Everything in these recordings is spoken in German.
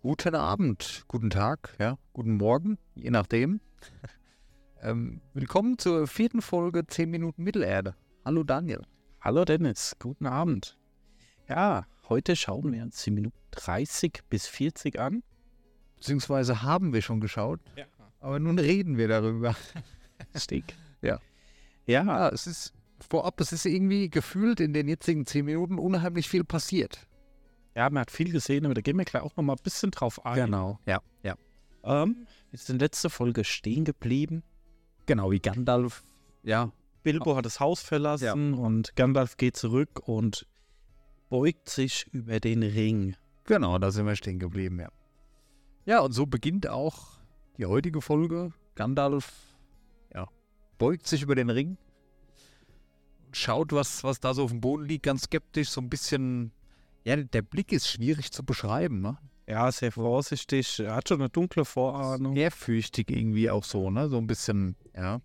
Guten Abend, guten Tag, ja, guten Morgen, je nachdem. ähm, willkommen zur vierten Folge 10 Minuten Mittelerde. Hallo Daniel. Hallo Dennis, guten Abend. Ja, heute schauen wir uns die Minuten 30 bis 40 an. Beziehungsweise haben wir schon geschaut, Ja. aber nun reden wir darüber. Stick. Ja. Ja, Ja, es ist vorab, es ist irgendwie gefühlt in den jetzigen 10 Minuten unheimlich viel passiert. Ja, man hat viel gesehen, aber da gehen wir gleich auch noch mal ein bisschen drauf ein. Genau, ja, ja. Ähm, wir sind in letzter Folge stehen geblieben. Genau, wie Gandalf, ja, Bilbo hat das Haus verlassen und Gandalf geht zurück und beugt sich über den Ring. Genau, da sind wir stehen geblieben, ja. Ja, und so beginnt auch die heutige Folge. Gandalf, ja, beugt sich über den Ring, schaut, was, was da so auf dem Boden liegt, ganz skeptisch, so ein bisschen, ja, der Blick ist schwierig zu beschreiben, ne? Ja, sehr vorsichtig. Er hat schon eine dunkle Vorahnung. Ehrfürchtig irgendwie auch so, ne? So ein bisschen, ja.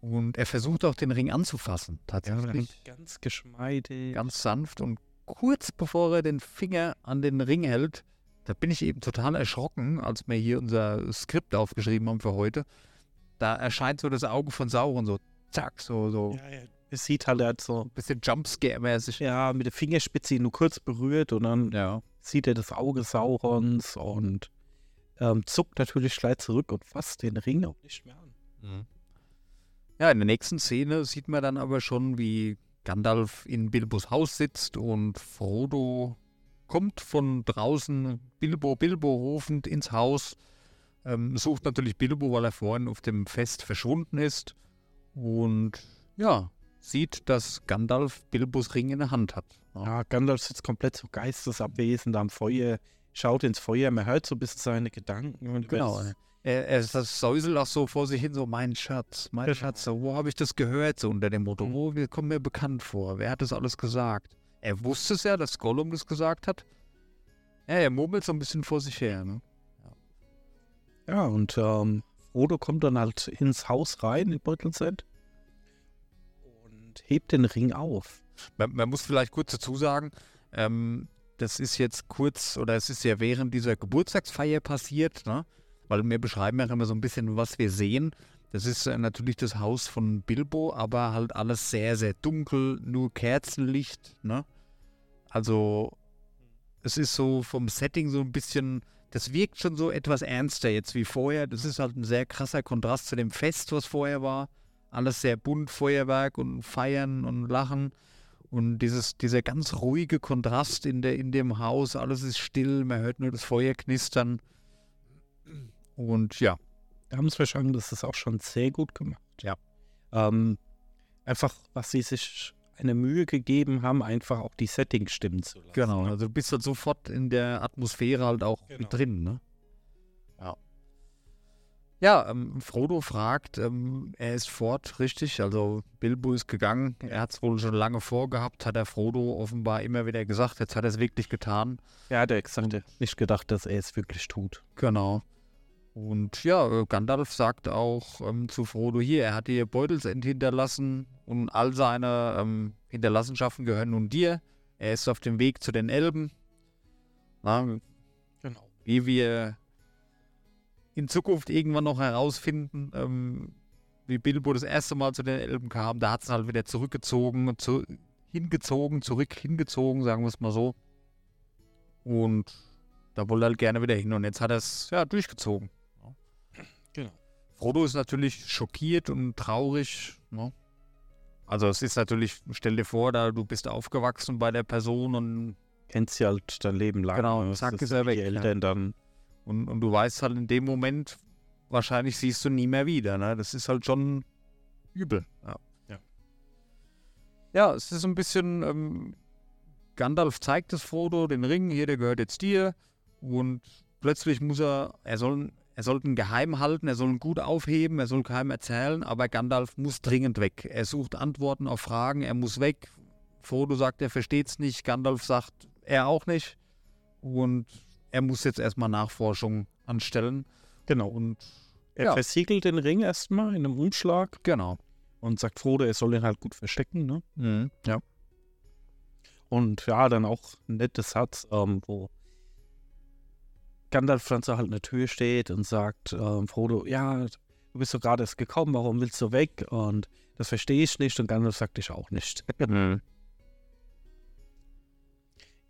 Und er versucht auch den Ring anzufassen, tatsächlich. Ganz geschmeidig. ganz sanft und kurz bevor er den Finger an den Ring hält, da bin ich eben total erschrocken, als wir hier unser Skript aufgeschrieben haben für heute. Da erscheint so das Auge von Sauron so, zack, so, so Ja, ja. Es sieht halt, hat so ein bisschen Jumpscare-mäßig. ja, mit der Fingerspitze ihn nur kurz berührt und dann Ja. sieht er das Auge Saurons und ähm, zuckt natürlich gleich zurück und fasst den Ring auch nicht mehr an. Mhm. Ja, in der nächsten Szene sieht man dann aber schon, wie Gandalf in Bilbos Haus sitzt und Frodo kommt von draußen Bilbo, Bilbo rufend ins Haus, ähm, sucht natürlich Bilbo, weil er vorhin auf dem Fest verschwunden ist und ja, sieht, dass Gandalf Bilbos Ring in der Hand hat. Ja. Ja, Gandalf sitzt komplett so geistesabwesend am Feuer, schaut ins Feuer, man hört so ein bisschen seine Gedanken. Und Genau. weiß- Er, er das säuselt auch so vor sich hin, so mein Schatz, mein Genau. Schatz, so, wo habe ich das gehört, so unter dem Motto, Mhm. wo wir kommen mir bekannt vor, wer hat das alles gesagt? Er wusste es ja, dass Gollum das gesagt hat. Ja, er murmelt so ein bisschen vor sich her, ne? Ja, und ähm, Frodo kommt dann halt ins Haus rein in Beutelsend und hebt den Ring auf. Man, man muss vielleicht kurz dazu sagen, ähm, das ist jetzt kurz, oder es ist ja während dieser Geburtstagsfeier passiert, ne? Weil wir beschreiben ja immer so ein bisschen, was wir sehen. Das ist äh, natürlich das Haus von Bilbo, aber halt alles sehr, sehr dunkel, nur Kerzenlicht, ne? Also, es ist so vom Setting so ein bisschen, das wirkt schon so etwas ernster jetzt wie vorher. Das ist halt ein sehr krasser Kontrast zu dem Fest, was vorher war. Alles sehr bunt, Feuerwerk und Feiern und Lachen. Und dieses, dieser ganz ruhige Kontrast in, der, in dem Haus, alles ist still, man hört nur das Feuer knistern. Und ja, Da haben sie verstanden, das ist auch schon sehr gut gemacht. Ja. Ähm, einfach, was sie sich eine Mühe gegeben haben, einfach auch die Settings stimmen zu lassen. genau. Also du bist halt sofort in der Atmosphäre halt auch Genau. mit drin, ne? Ja. Ähm, Frodo fragt, ähm, er ist fort, richtig. Also Bilbo ist gegangen. Er hat es wohl schon lange vorgehabt, hat er Frodo offenbar immer wieder gesagt. Jetzt hat er es wirklich getan. Ja, der hat nicht gedacht, dass er es wirklich tut. Genau. Und ja, Gandalf sagt auch ähm, zu Frodo hier, er hat dir Beutelsend hinterlassen und all seine ähm, Hinterlassenschaften gehören nun dir. Er ist auf dem Weg zu den Elben. Na, Genau. wie wir in Zukunft irgendwann noch herausfinden, ähm, wie Bilbo das erste Mal zu den Elben kam, da hat es halt wieder zurückgezogen, zu, hingezogen, zurück hingezogen, sagen wir es mal so. Und da wollte er halt gerne wieder hin und jetzt hat er es ja durchgezogen. Genau. Frodo ist natürlich schockiert und traurig. Ne? Also es ist natürlich, stell dir vor, da du bist aufgewachsen bei der Person und Kennst sie halt dein Leben lang. Genau, ne? zack, Das ist er weg, Die ja. Eltern dann. Und, und du weißt halt in dem Moment, wahrscheinlich siehst du nie mehr wieder. Ne? Das ist halt schon übel. Ja, Ja. ja es ist ein bisschen, ähm, Gandalf zeigt es Frodo, den Ring, hier, der gehört jetzt dir. Und plötzlich muss er, er soll, er soll ihn geheim halten, er soll ihn gut aufheben, er soll keinem erzählen, aber Gandalf muss dringend weg. Er sucht Antworten auf Fragen, er muss weg. Frodo sagt, er versteht es nicht, Gandalf sagt, er auch nicht. Und er muss jetzt erstmal Nachforschung anstellen. Genau. Und Er Ja. versiegelt den Ring erstmal in einem Umschlag genau. und sagt Frodo, er soll ihn halt gut verstecken. Ne? Mhm. Ja. Und ja, dann auch ein netter Satz, ähm, wo Gandalf dann so halt in der Tür steht und sagt, ähm, Frodo, ja, du bist so gerade erst gekommen, warum willst du weg? Und das verstehe ich nicht und Gandalf sagt ich auch nicht. Mhm.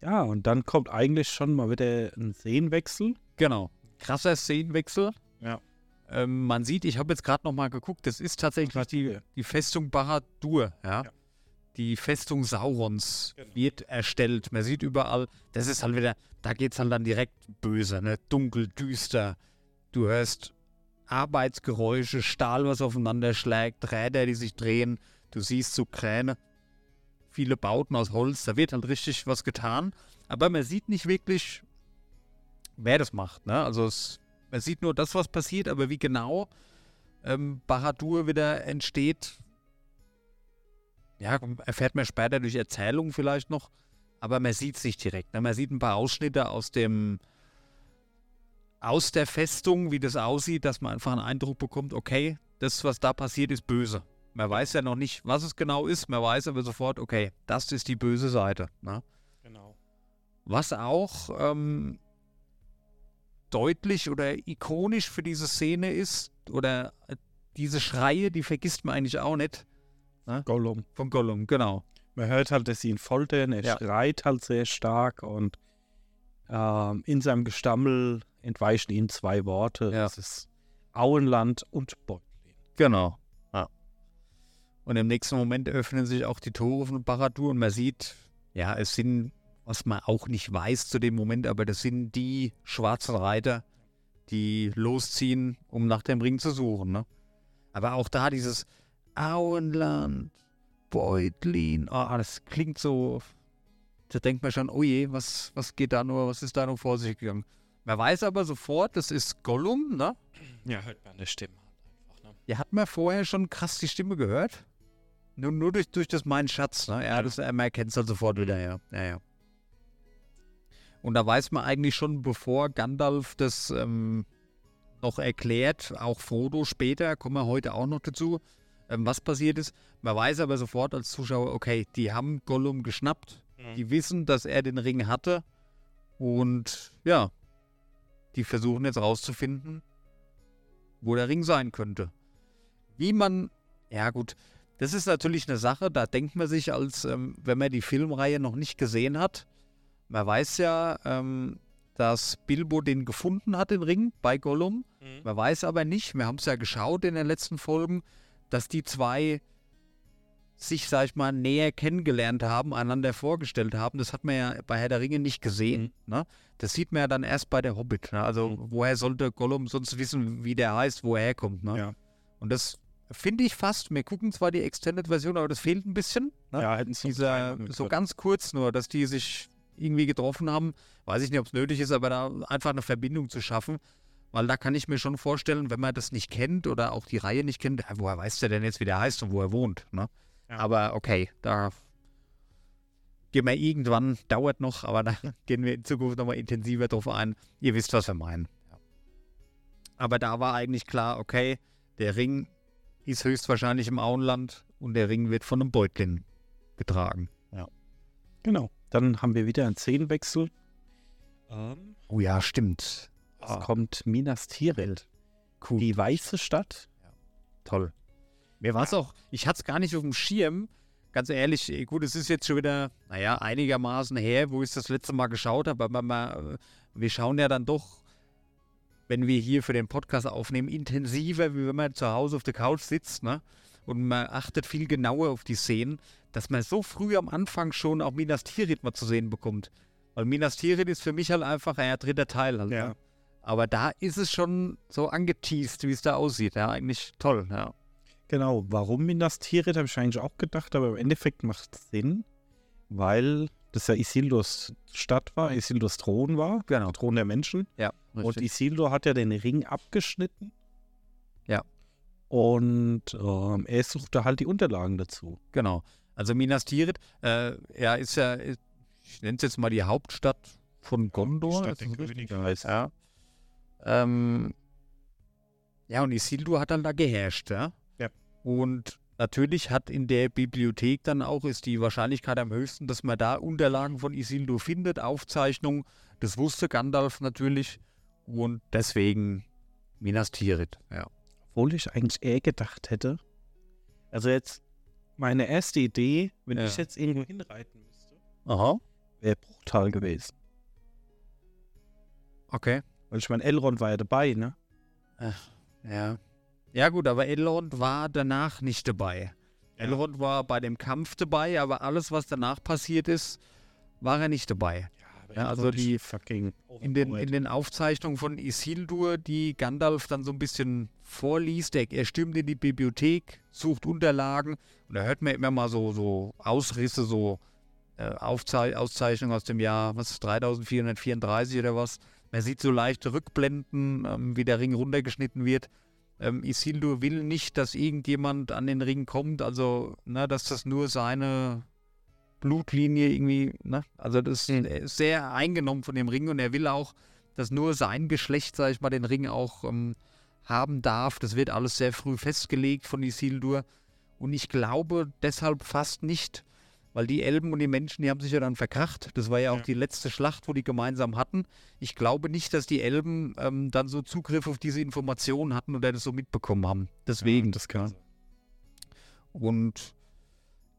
Ja, und dann kommt eigentlich schon mal wieder ein Szenenwechsel. Genau. Krasser Szenenwechsel. Ja. Ähm, man sieht, ich habe jetzt gerade noch mal geguckt, das ist tatsächlich die, die Festung Barad-dûr, ja? Ja. Die Festung Saurons Genau. wird erstellt. Man sieht überall, das ist halt wieder, da geht es halt dann direkt böse, ne? Dunkel, düster. Du hörst Arbeitsgeräusche, Stahl, was aufeinander schlägt, Räder, die sich drehen. Du siehst so Kräne, viele Bauten aus Holz. Da wird halt richtig was getan. Aber man sieht nicht wirklich, wer das macht. Ne? Also es, man sieht nur das, was passiert, aber wie genau ähm, Baradur wieder entsteht, ja, erfährt man später durch Erzählungen vielleicht noch. Aber man sieht es nicht direkt. Ne? Man sieht ein paar Ausschnitte aus dem aus der Festung, wie das aussieht, dass man einfach einen Eindruck bekommt, okay, das, was da passiert, ist böse. Man weiß ja noch nicht, was es genau ist, man weiß aber sofort, okay, das ist die böse Seite. Ne? Genau. Was auch ähm, deutlich oder ikonisch für diese Szene ist, oder äh, diese Schreie, die vergisst man eigentlich auch nicht, Gollum. von Gollum, genau. Man hört halt, dass sie ihn foltern, er Ja. schreit halt sehr stark und ähm, in seinem Gestammel entweichen ihm zwei Worte. Ja. Das ist Auenland und Beutlin. Genau. Und im nächsten Moment öffnen sich auch die Tore von Baradur und man sieht, ja, es sind, was man auch nicht weiß zu dem Moment, aber das sind die schwarzen Reiter, die losziehen, um nach dem Ring zu suchen. Ne? Aber auch da dieses Auenland, Beutlin, ah, das klingt so, da denkt man schon, oh je, was, was geht da nur, was ist da nur vor sich gegangen? Man weiß aber sofort, das ist Gollum, ne? Ja, hört man eine Stimme? Ja, hat man vorher schon krass die Stimme gehört? Nur, nur durch, durch das Mein Schatz, ne? Ja, das, man erkennt es halt sofort wieder, ja. ja, ja. Und da weiß man eigentlich schon, bevor Gandalf das ähm, noch erklärt, auch Frodo später, kommen wir heute auch noch dazu, ähm, was passiert ist. Man weiß aber sofort als Zuschauer, okay, die haben Gollum geschnappt, die wissen, dass er den Ring hatte und ja, die versuchen jetzt rauszufinden, wo der Ring sein könnte. Wie man, ja gut, das ist natürlich eine Sache, da denkt man sich, als ähm, wenn man die Filmreihe noch nicht gesehen hat. Man weiß ja, ähm, dass Bilbo den gefunden hat, den Ring, bei Gollum. Man weiß aber nicht, wir haben es ja geschaut in den letzten Folgen, dass die zwei sich, sag ich mal, näher kennengelernt haben, einander vorgestellt haben. Das hat man ja bei Herr der Ringe nicht gesehen. Ne? Das sieht man ja dann erst bei der Hobbit. Ne? Also, Mhm. woher sollte Gollum sonst wissen, wie der heißt, wo er herkommt? Ne? Ja. Und das finde ich fast, wir gucken zwar die Extended-Version, aber das fehlt ein bisschen. Ne? Ja, hätten sie Dieser, so ganz kurz nur, dass die sich irgendwie getroffen haben. Weiß ich nicht, ob es nötig ist, aber da einfach eine Verbindung zu schaffen. Weil da kann ich mir schon vorstellen, wenn man das nicht kennt oder auch die Reihe nicht kennt, woher weiß der denn jetzt, wie der heißt und wo er wohnt? Ne? Ja. Aber okay, da gehen wir irgendwann, dauert noch, aber da gehen wir in Zukunft nochmal intensiver drauf ein. Ihr wisst, was wir meinen. Aber da war eigentlich klar, okay, der Ring ist höchstwahrscheinlich im Auenland und der Ring wird von einem Beutlin getragen. Genau. Dann haben wir wieder einen Szenenwechsel. Ähm, Oh ja, stimmt. es Ah, kommt Minas Tirith. cool. Die weiße Stadt. Toll. Mir war es auch, ich hatte es gar nicht auf dem Schirm. Ganz ehrlich, eh, gut, es ist jetzt schon wieder, naja, einigermaßen her, wo ich das letzte Mal geschaut habe, aber man, wir schauen ja dann doch, wenn wir hier für den Podcast aufnehmen, intensiver, wie wenn man zu Hause auf der Couch sitzt, ne? Und man achtet viel genauer auf die Szenen, dass man so früh am Anfang schon auch Minas Tirith mal zu sehen bekommt. Weil Minas Tirith ist für mich halt einfach, ja, dritter Teil halt. Ja. Ne? Aber da ist es schon so angeteased, wie es da aussieht. Ja, eigentlich toll, ja. Genau. Warum Minas Tirith, habe ich eigentlich auch gedacht, aber im Endeffekt macht es Sinn, weil das ja Isildurs Stadt war, Isildurs Thron war, Genau. der Thron der Menschen. Ja, Und Isildur hat ja den Ring abgeschnitten. Ja. Und ähm, er suchte halt die Unterlagen dazu. Genau. Also Minas Tirith, äh, ja, ist ja, ich nenne es jetzt mal die Hauptstadt von Gondor. ist das richtig? heißt. Ja. Ähm, ja, und Isildur hat dann da geherrscht, ja. Ja. Und natürlich hat in der Bibliothek dann auch, ist die Wahrscheinlichkeit am höchsten, dass man da Unterlagen von Isildur findet, Aufzeichnungen. Das wusste Gandalf natürlich. Und deswegen Minas Tirith, ja. Obwohl ich eigentlich eher gedacht hätte. Also jetzt meine erste Idee, wenn Ja. ich jetzt irgendwo hinreiten müsste, wäre Bruchtal gewesen. Okay. Weil ich meine, Elrond war ja dabei, ne? Ja. Ja gut, aber Elrond war danach nicht dabei. Ja. Elrond war bei dem Kampf dabei, aber alles, was danach passiert ist, war er nicht dabei. aber Ja, also die- fucking In den, in den Aufzeichnungen von Isildur, die Gandalf dann so ein bisschen vorliest, er, er stürmt in die Bibliothek, sucht Unterlagen und da hört man immer mal so, so Ausrisse, so äh, Aufzei Auszeichnungen aus dem Jahr, was, 3434 oder was. Man sieht so leichte Rückblenden, ähm, wie der Ring runtergeschnitten wird. Ähm, Isildur will nicht, dass irgendjemand an den Ring kommt, also, ne, dass das nur seine Blutlinie irgendwie, ne? Also das Hm. er ist sehr eingenommen von dem Ring und er will auch, dass nur sein Geschlecht, sag ich mal, den Ring auch ähm, haben darf. Das wird alles sehr früh festgelegt von Isildur. Und ich glaube deshalb fast nicht, weil die Elben und die Menschen, die haben sich ja dann verkracht. Das war ja auch Ja. die letzte Schlacht, wo die gemeinsam hatten. Ich glaube nicht, dass die Elben ähm, dann so Zugriff auf diese Informationen hatten oder das so mitbekommen haben. Deswegen. das kann sein. Und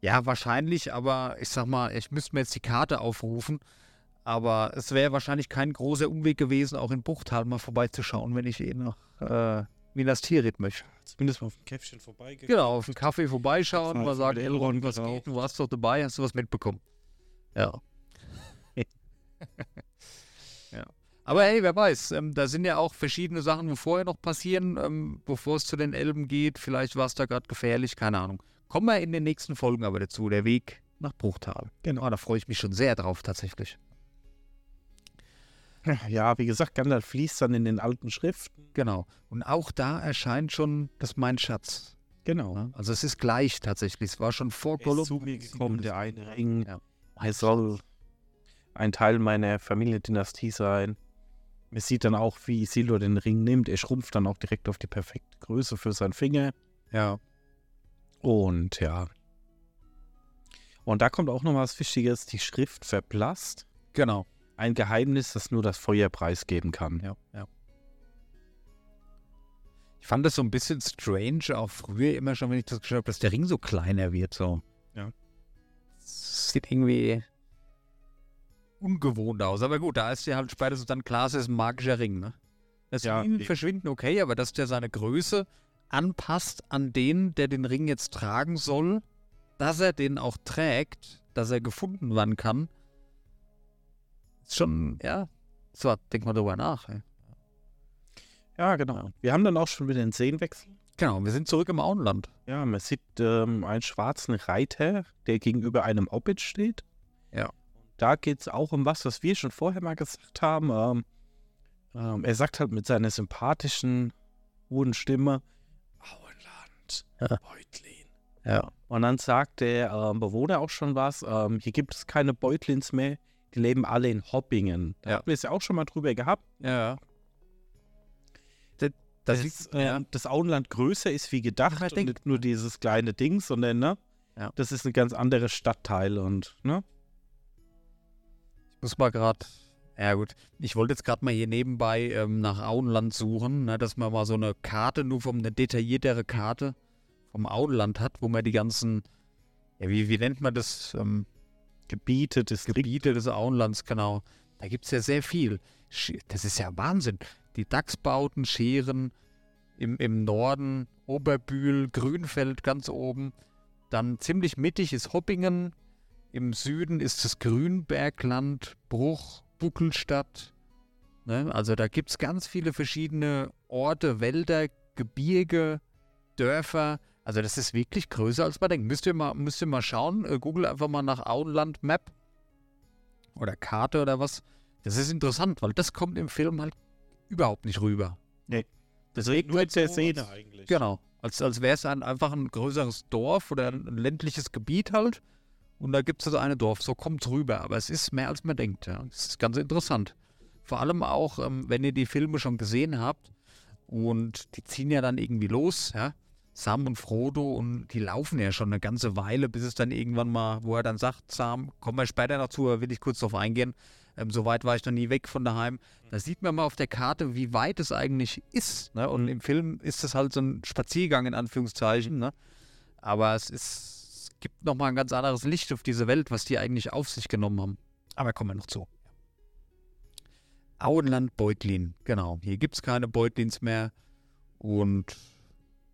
ja, wahrscheinlich, aber ich sag mal, ich müsste mir jetzt die Karte aufrufen. Aber es wäre wahrscheinlich kein großer Umweg gewesen, auch in Buchtal mal vorbeizuschauen, wenn ich eh nach äh, Minas Tirith möchte. Zumindest mal auf dem Käffchen vorbeigegangen. Genau, auf einen Kaffee vorbeischauen, Mal mal sagen, Elrond was geht, du warst doch dabei, hast du was mitbekommen. Ja. ja. Aber hey, wer weiß, ähm, da sind ja auch verschiedene Sachen, wo vorher noch passieren, ähm, bevor es zu den Elben geht. Vielleicht war es da gerade gefährlich, keine Ahnung. Kommen wir in den nächsten Folgen aber dazu, der Weg nach Bruchtal. Genau. Oh, da freue ich mich schon sehr drauf, tatsächlich. Ja, wie gesagt, Gandalf fließt dann in den alten Schriften. Genau. Und auch da erscheint schon das Mein Schatz. Genau. Also es ist gleich tatsächlich. Es war schon vor Gollum. zu mir gekommen, der eine Ring. Ja. Er soll ein Teil meiner Familiendynastie sein. Man sieht dann auch, wie Isildur den Ring nimmt. Er schrumpft dann auch direkt auf die perfekte Größe für seinen Finger. Ja. Und ja. Und da kommt auch noch was Wichtiges. Die Schrift verblasst. Genau. Ein Geheimnis, das nur das Feuer preisgeben kann. Ja, ja. Ich fand das so ein bisschen strange, auch früher immer schon, wenn ich das geschaut habe, dass der Ring so kleiner wird. So. Ja. Das sieht irgendwie ungewohnt aus. Aber gut, da ist ja halt spätestens dann klar, es ist ein magischer Ring. Ne? Das Ja, eben. verschwinden, okay, aber dass der seine Größe anpasst an den, der den Ring jetzt tragen soll, dass er den auch trägt, dass er gefunden werden kann, schon, ja, so, denk mal drüber nach. Ey. Ja, genau. Wir haben dann auch schon wieder den Szenenwechsel. Genau, wir sind zurück im Auenland. Ja, man sieht ähm, einen schwarzen Reiter, der gegenüber einem Hobbit steht. Ja. Da geht es auch um was, was wir schon vorher mal gesagt haben. Ähm, ähm, er sagt halt mit seiner sympathischen, hohen Stimme, Auenland, Ja. Beutlin. Ja. Und dann sagt der ähm, Bewohner auch schon was, ähm, hier gibt es keine Beutlins mehr, die leben alle in Hoppingen. Da Ja. hatten wir es ja auch schon mal drüber gehabt. Ja. Das, das äh, ja. das Auenland größer ist wie gedacht man und nicht nur dieses kleine Ding, sondern ne, Ja. das ist ein ganz anderes Stadtteil und ne, Ich muss mal gerade. Ja, gut. Ich wollte jetzt gerade mal hier nebenbei ähm, nach Auenland suchen, ne, dass man mal so eine Karte, nur vom, eine detailliertere Karte vom Auenland hat, wo man die ganzen. Ja, wie, wie nennt man das? Ähm, Gebiete, Distrikte. Gebiete des Auenlands, genau. Da gibt es ja sehr viel. Das ist ja Wahnsinn. Die Dachsbauten, Scheren im, im Norden, Oberbühl, Grünfeld ganz oben. Dann ziemlich mittig ist Hoppingen. Im Süden ist das Grünbergland, Bruch, Buckelstadt. Ne? Also da gibt es ganz viele verschiedene Orte, Wälder, Gebirge, Dörfer. Also das ist wirklich größer als man denkt. Müsst ihr mal, müsst ihr mal schauen. Äh, Google einfach mal nach Auenland Map oder Karte oder was. Das ist interessant, weil das kommt im Film halt überhaupt nicht rüber. Das redet nur in der so Szene eigentlich. Genau. Als, als wäre es ein, einfach ein größeres Dorf oder ein ländliches Gebiet halt. Und da gibt es das eine Dorf. So kommt es rüber. Aber es ist mehr als man denkt. Ja. Das ist ganz interessant. Vor allem auch, ähm, wenn ihr die Filme schon gesehen habt. Und die ziehen ja dann irgendwie los, ja. Sam und Frodo und die laufen ja schon eine ganze Weile, bis es dann irgendwann mal, wo er dann sagt, Sam, kommen wir später dazu, aber will ich kurz drauf eingehen, Ähm, so weit war ich noch nie weg von daheim. Da sieht man mal auf der Karte, wie weit es eigentlich ist. Ne? Und im Film ist es halt so ein Spaziergang in Anführungszeichen. Ne? Aber es, ist, es gibt nochmal ein ganz anderes Licht auf diese Welt, was die eigentlich auf sich genommen haben. Aber kommen wir noch zu. Auenland Beutlin, genau. Hier gibt es keine Beutlins mehr. Und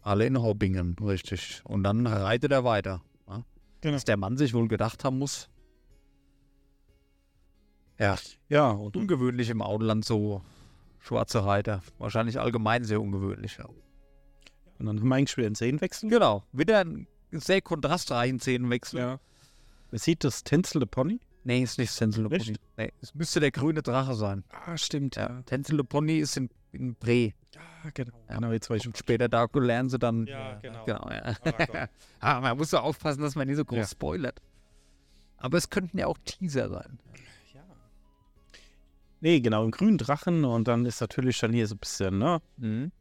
alle in Hobbingen, richtig. Und dann reitet er weiter. Ne? Genau. Was der Mann sich wohl gedacht haben muss. Ja, Ja, und ungewöhnlich im Auenland so schwarze Reiter. Wahrscheinlich allgemein sehr ungewöhnlich. Ja. Und dann haben wir eigentlich wieder einen Szenenwechsel. Genau, wieder einen sehr kontrastreichen Szenenwechsel. Ja. Man sieht das Tänzel der Pony. Nee, ist nicht Tänzel de Nicht? Pony. Nee, es müsste der grüne Drache sein. Ah, stimmt, Ja. Tänzel de Pony ist in, in Bre. Ja, genau. Ja. Genau, jetzt weiß ich schon. Und später da lernen sie dann. Ja, genau. Genau, ja. Ah, ah, man muss so aufpassen, dass man nicht so groß Ja. spoilert. Aber es könnten ja auch Teaser sein. ja. Nee, genau, im grünen Drachen und dann ist natürlich dann hier so ein bisschen, ne, Mhm.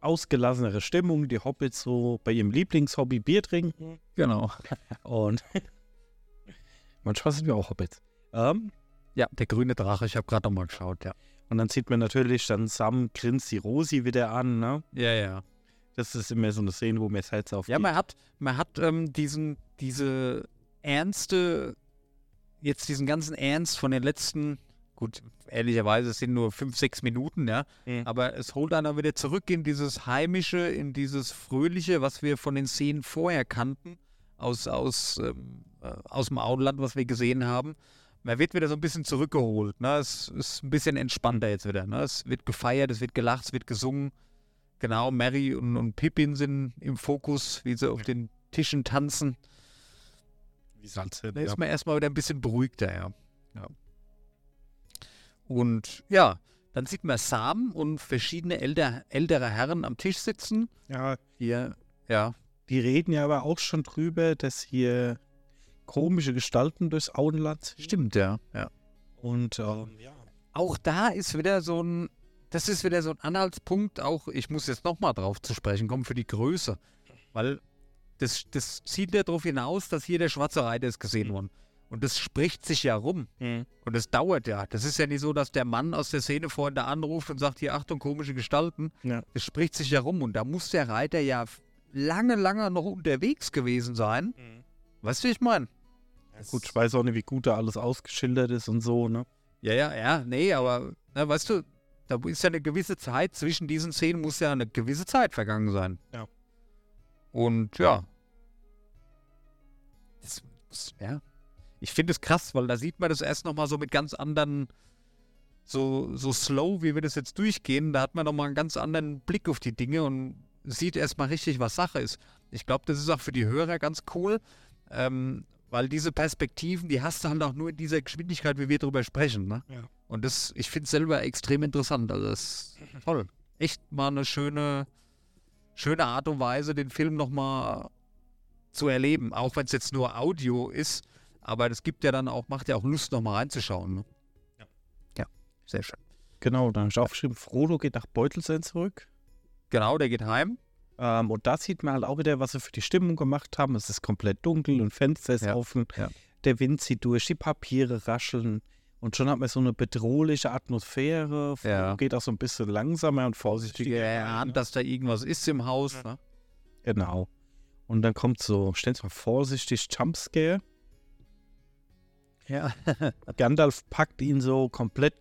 ausgelassenere Stimmung, die Hobbits so bei ihrem Lieblingshobby Bier trinken Genau. und manchmal sind wir auch Hobbits. Ähm, Ja, der grüne Drache, ich habe gerade nochmal geschaut, ja. Und dann sieht man natürlich dann Sam grinst die Rosi wieder an, ne? Ja, ja. Das ist immer so eine Szene, wo mir das Herz auf Ja, man hat, man hat ähm, diesen, diese ernste, jetzt diesen ganzen Ernst von den letzten, gut, ehrlicherweise es sind nur fünf, sechs Minuten, ja, Mhm. aber es holt einer wieder zurück in dieses Heimische, in dieses Fröhliche, was wir von den Szenen vorher kannten, aus, aus, ähm, äh, aus dem Auenland, was wir gesehen haben. Man wird wieder so ein bisschen zurückgeholt. Ne? Es ist ein bisschen entspannter jetzt wieder. Ne? Es wird gefeiert, es wird gelacht, es wird gesungen. Genau, Mary und, und Pippin sind im Fokus, wie sie auf den Tischen tanzen. wie sind. Da ist man erstmal wieder ein bisschen beruhigter, ja. ja. Und ja, dann sieht man Sam und verschiedene älter, ältere Herren am Tisch sitzen. ja, Hier, ja. die reden ja aber auch schon drüber, dass hier komische Gestalten durchs Auenland. Stimmt, ja. ja. Und ähm, ja. Auch da ist wieder so ein, das ist wieder so ein Anhaltspunkt, auch, ich muss jetzt nochmal drauf zu sprechen kommen, für die Größe. Weil das, das zieht ja darauf hinaus, dass hier der schwarze Reiter ist gesehen worden. Und das spricht sich ja rum. Und das dauert ja. Das ist ja nicht so, dass der Mann aus der Szene vorhin da anruft und sagt, hier Achtung, komische Gestalten. Ja. Das spricht sich ja rum. Und da muss der Reiter ja lange, lange noch unterwegs gewesen sein. Weißt du, wie ich meine? Gut, ich weiß auch nicht, wie gut da alles ausgeschildert ist und so, ne? Ja, ja, ja, nee, aber na, weißt du, da ist ja eine gewisse Zeit, zwischen diesen Szenen muss ja eine gewisse Zeit vergangen sein. Ja. Und ja. Das, das, ja. Ich finde es krass, weil da sieht man das erst nochmal so mit ganz anderen, so, so slow, wie wir das jetzt durchgehen. Da hat man nochmal einen ganz anderen Blick auf die Dinge und sieht erstmal richtig, was Sache ist. Ich glaube, das ist auch für die Hörer ganz cool, ähm, weil diese Perspektiven, die hast du halt auch nur in dieser Geschwindigkeit, wie wir drüber sprechen. Ne? Ja. Und das, ich finde es selber extrem interessant. Also das ist toll. Echt mal eine schöne, schöne Art und Weise, den Film nochmal zu erleben. Auch wenn es jetzt nur Audio ist, aber das gibt ja dann auch, macht ja auch Lust, nochmal reinzuschauen. Ne? Ja. Ja, sehr schön. Genau, dann habe ich aufgeschrieben, Frodo geht nach Beutelsen zurück. Genau, der geht heim. Ähm, und da sieht man halt auch wieder, was sie für die Stimmung gemacht haben. Es ist komplett dunkel und Fenster ist Ja, offen. ja. Der Wind zieht durch, die Papiere rascheln. Und schon hat man so eine bedrohliche Atmosphäre. Ja. geht auch so ein bisschen langsamer und vorsichtiger. Er rein, ahnt, dass da irgendwas ist im Haus. Ne? Genau. Und dann kommt so, stellen Sie mal vorsichtig, Jumpscare. Ja. Gandalf packt ihn so komplett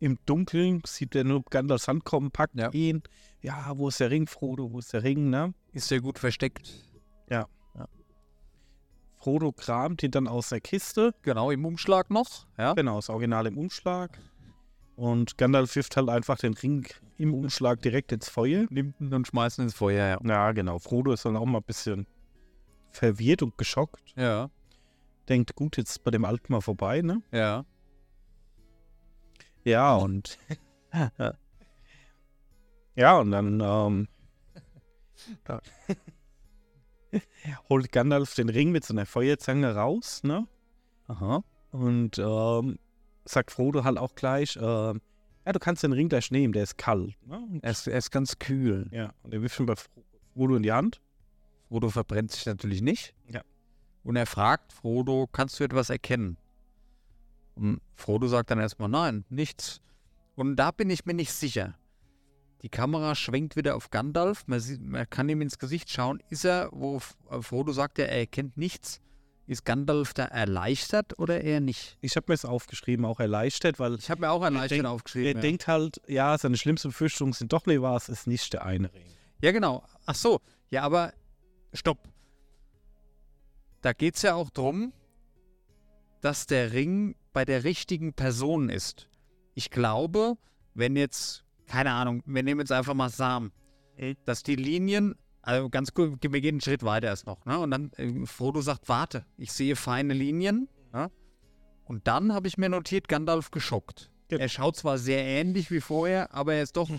im Dunkeln, sieht er nur Gandalfs Hand kommen, packt Ja. ihn. Ja, wo ist der Ring, Frodo, wo ist der Ring, ne? Ist sehr gut versteckt. Frodo kramt ihn dann aus der Kiste. Genau, im Umschlag noch. Ja. Genau, das Original im Umschlag. Und Gandalf wirft halt einfach den Ring im Umschlag direkt ins Feuer. Nimmt ihn und schmeißt ihn ins Feuer. Ja. Ja, genau. Frodo ist dann auch mal ein bisschen verwirrt und geschockt. Ja. Denkt, gut, jetzt bei dem Alten mal vorbei, ne? Ja. Ja, und. ja, und dann ähm, da- holt Gandalf den Ring mit so einer Feuerzange raus, ne? Aha. Und ähm, sagt Frodo halt auch gleich, ähm, ja, du kannst den Ring gleich nehmen, der ist kalt. Ne? Er ist, er ist ganz kühl. ja, und er wirft ihn bei Fro- Frodo in die Hand. Frodo verbrennt sich natürlich nicht. Ja. Und er fragt Frodo, kannst du etwas erkennen? Und Frodo sagt dann erstmal, nein, nichts. Und da bin ich mir nicht sicher. Die Kamera schwenkt wieder auf Gandalf. Man, sieht, man kann ihm ins Gesicht schauen. Ist er, wo äh, Frodo sagt, er erkennt nichts. Ist Gandalf da erleichtert oder eher nicht? Ich habe mir es aufgeschrieben, auch erleichtert, weil Ich habe mir auch erleichtert denk- aufgeschrieben. er ja. denkt halt, ja, seine schlimmsten Befürchtungen sind doch nicht wahr, es ist nicht der eine Ring. Ja, genau. Ach so. Ja, aber stopp. Da geht es ja auch drum, dass der Ring bei der richtigen Person ist. Ich glaube, wenn jetzt, keine Ahnung, wir nehmen jetzt einfach mal Sam, Mhm. dass die Linien, also ganz gut, wir gehen einen Schritt weiter erst noch, ne? Und dann äh, Frodo sagt, warte, ich sehe feine Linien. Ne? Und dann habe ich mir notiert, Gandalf geschockt. Genau. Er schaut zwar sehr ähnlich wie vorher, aber er ist doch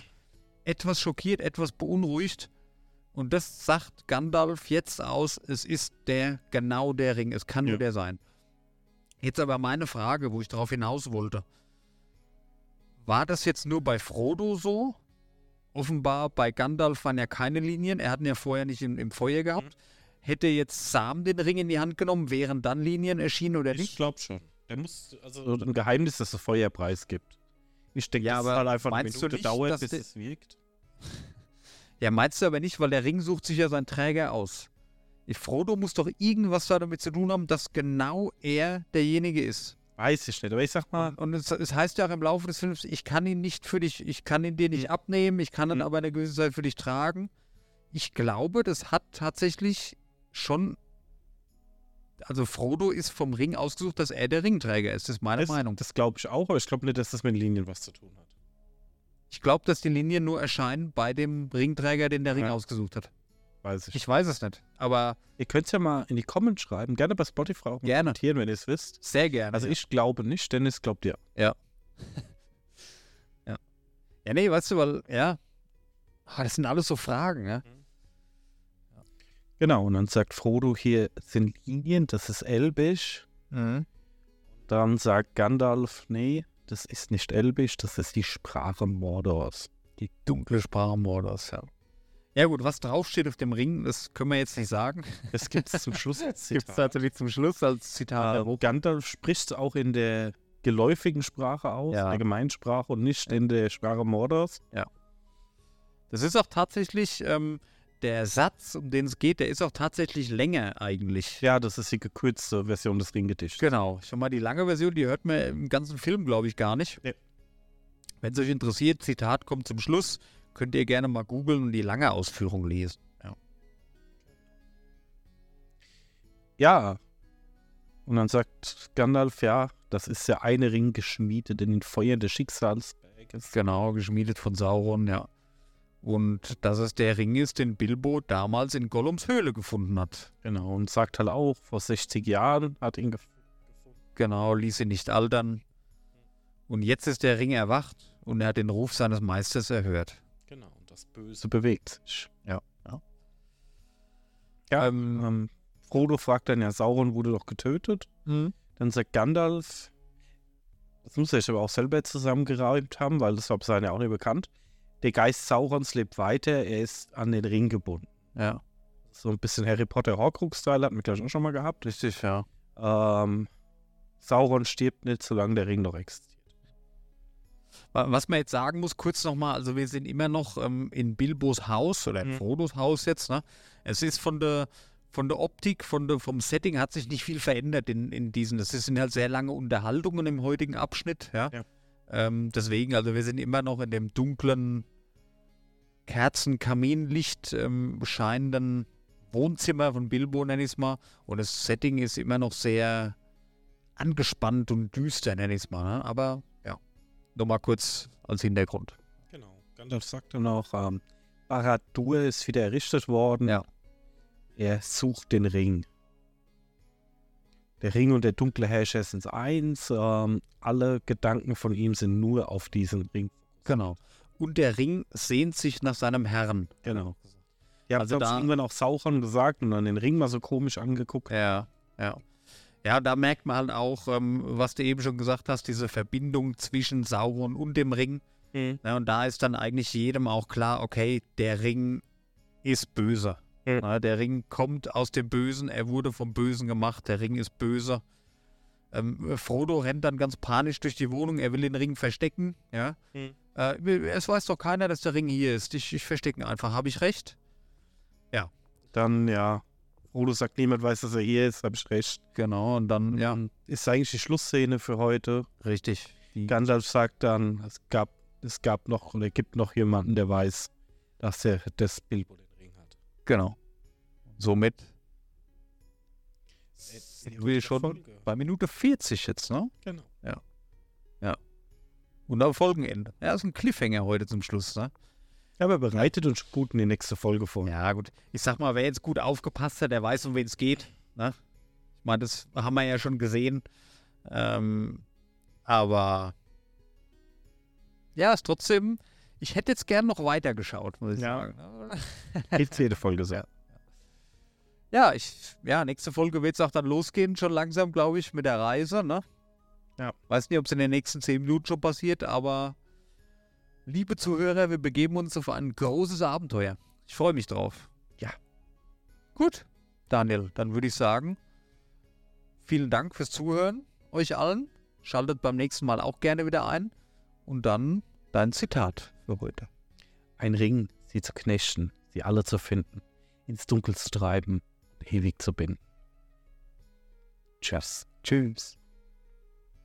etwas schockiert, etwas beunruhigt. Und das sagt Gandalf jetzt aus, es ist der, genau der Ring, es kann nur Ja. der sein. Jetzt aber meine Frage, wo ich darauf hinaus wollte. War das jetzt nur bei Frodo so? Offenbar bei Gandalf waren ja keine Linien, er hat ihn ja vorher nicht im, im Feuer gehabt. Hätte jetzt Sam den Ring in die Hand genommen, wären dann Linien erschienen oder Ich nicht? glaube schon. Der muss, also ein Geheimnis, dass es Feuerpreis gibt. Ich denke, Ja, dass aber es halt einfach eine meinst du Minute nicht, dauert, dass bis es wirkt. Ja, meinst du aber nicht, weil der Ring sucht sich ja seinen Träger aus. Frodo muss doch irgendwas da damit zu tun haben, dass genau er derjenige ist. Weiß ich nicht, aber ich sag mal, Und es, es heißt ja auch im Laufe des Films, ich kann ihn nicht für dich, ich kann ihn dir nicht abnehmen, ich kann ihn Mhm. aber eine gewisse Zeit für dich tragen. Ich glaube, das hat tatsächlich schon. Also Frodo ist vom Ring ausgesucht, dass er der Ringträger ist. Das ist meine das, Meinung. das glaube ich auch, aber ich glaube nicht, dass das mit Linien was zu tun hat. Ich glaube, dass die Linien nur erscheinen bei dem Ringträger, den der Ring Ja. ausgesucht hat. Weiß ich. Ich weiß es nicht, aber Ihr könnt es ja mal in die Comments schreiben, gerne bei Spotify auch Gerne. kommentieren, wenn ihr es wisst. sehr gerne. Also ja. ich glaube nicht, Dennis glaubt ja. Ja, nee, weißt du, weil, ja, ah, das sind alles so Fragen, ja. Genau, und dann sagt Frodo, hier sind Linien, das ist Elbisch. Dann sagt Gandalf, nee, das ist nicht Elbisch, das ist die Sprache Mordors. Die dunkle Sprache Mordors, ja. Ja gut, was draufsteht auf dem Ring, das können wir jetzt nicht sagen. Das gibt es zum Schluss als Gibt es Zitat. natürlich zum Schluss als Zitat. Äh, Gandalf spricht es auch in der geläufigen Sprache aus, Ja. der Gemeinsprache und nicht in der Sprache Mordors. Das ist auch tatsächlich, ähm, der Satz, um den es geht, der ist auch tatsächlich länger eigentlich. Ja, das ist die gekürzte Version des Ringgedichts. Genau. Schon mal die lange Version, die hört man im ganzen Film, glaube ich, gar nicht. Nee. Wenn es euch interessiert, Zitat kommt zum Schluss, könnt ihr gerne mal googeln und die lange Ausführung lesen. Ja. Ja. Und dann sagt Gandalf, ja, das ist der eine Ring geschmiedet in den Feuern des Schicksalsberges. Genau, geschmiedet von Sauron, ja. Und dass es der Ring ist, den Bilbo damals in Gollums Höhle gefunden hat. Genau, und sagt halt auch, vor 60 Jahren hat ihn gefunden. Genau, ließ ihn nicht altern. Und jetzt ist der Ring erwacht und er hat den Ruf seines Meisters erhört. Das Böse bewegt sich. Ja. ja. Ja, Ähm, Ähm, Frodo fragt dann ja, Sauron wurde doch getötet. Dann sagt Gandalf, das muss er sich aber auch selber zusammengereimt haben, weil das war bis ja auch nicht bekannt. Der Geist Saurons lebt weiter, er ist an den Ring gebunden. ja, So ein bisschen Harry Potter Horcrux-Style hatten wir gleich auch schon mal gehabt. richtig, ja. Ähm, Sauron stirbt nicht, solange der Ring noch existiert. Wa- Was man jetzt sagen muss, kurz nochmal, also wir sind immer noch ähm, in Bilbos Haus oder in Mhm. Frodos Haus jetzt. Ne? Es ist von der, von der Optik, von der, vom Setting hat sich nicht viel verändert in, in diesen. Das sind halt sehr lange Unterhaltungen im heutigen Abschnitt. Ja? Ja. Ähm, deswegen, also wir sind immer noch in dem dunklen Kerzen, Kaminlicht ähm, scheinenden Wohnzimmer von Bilbo, nenne ich es mal. Und das Setting ist immer noch sehr angespannt und düster, nenne ich es mal. Ne? Aber nochmal kurz als Hintergrund. Genau. Gandalf sagt dann auch, ähm, Barad-dûr ist wieder errichtet worden. Ja. Er sucht den Ring. Der Ring und der dunkle Herrscher sind eins. Ähm, alle Gedanken von ihm sind nur auf diesen Ring. Genau. Und der Ring sehnt sich nach seinem Herrn. Genau. Ja, Also da irgendwann auch Sauron gesagt und dann den Ring mal so komisch angeguckt. Ja, ja. Ja, da merkt man halt auch, ähm, was du eben schon gesagt hast, diese Verbindung zwischen Sauron und dem Ring. Ja, und da ist dann eigentlich jedem auch klar, okay, der Ring ist böse. Mhm. Ja, der Ring kommt aus dem Bösen, er wurde vom Bösen gemacht, der Ring ist böse. Ähm, Frodo rennt dann ganz panisch durch die Wohnung, er will den Ring verstecken, ja. Hm. Äh, es weiß doch keiner, dass der Ring hier ist. Ich, ich verstecke ihn einfach. Habe ich recht? Dann, ja, Frodo sagt, niemand weiß, dass er hier ist, habe ich recht. Genau, und dann, ja, Ist eigentlich die Schlussszene für heute. richtig. Die, Gandalf sagt dann, es gab, es gab noch oder gibt noch jemanden, der weiß, dass er das Bilbo den Ring hat. genau. Somit sind wir schon bei Minute 40 jetzt, ne? Genau. Und am Folgenende. Ja, ist ein Cliffhanger heute zum Schluss, ne? Aber bereitet uns gut in die nächste Folge vor. Ja, gut. Ich sag mal, wer jetzt gut aufgepasst hat, der weiß, um wen es geht. Ne? Ich meine, das haben wir ja schon gesehen. Ähm, aber ja, ist trotzdem. Ich hätte jetzt gern noch weiter geschaut, muss ich Ja. sagen. Geht's jede Folge so. Ja. Ja, ich, ja, nächste Folge wird es auch dann losgehen, schon langsam, glaube ich, mit der Reise, ne? Ja. Weiß nicht, ob es in den nächsten zehn Minuten schon passiert, aber liebe Zuhörer, wir begeben uns auf ein großes Abenteuer. Ich freue mich drauf. Ja. Gut, Daniel, dann würde ich sagen, vielen Dank fürs Zuhören, euch allen. Schaltet beim nächsten Mal auch gerne wieder ein. Und dann dein Zitat für heute. Ein Ring, sie zu knechten, sie alle zu finden, ins Dunkel zu treiben und ewig zu binden. Tschüss. Tschüss.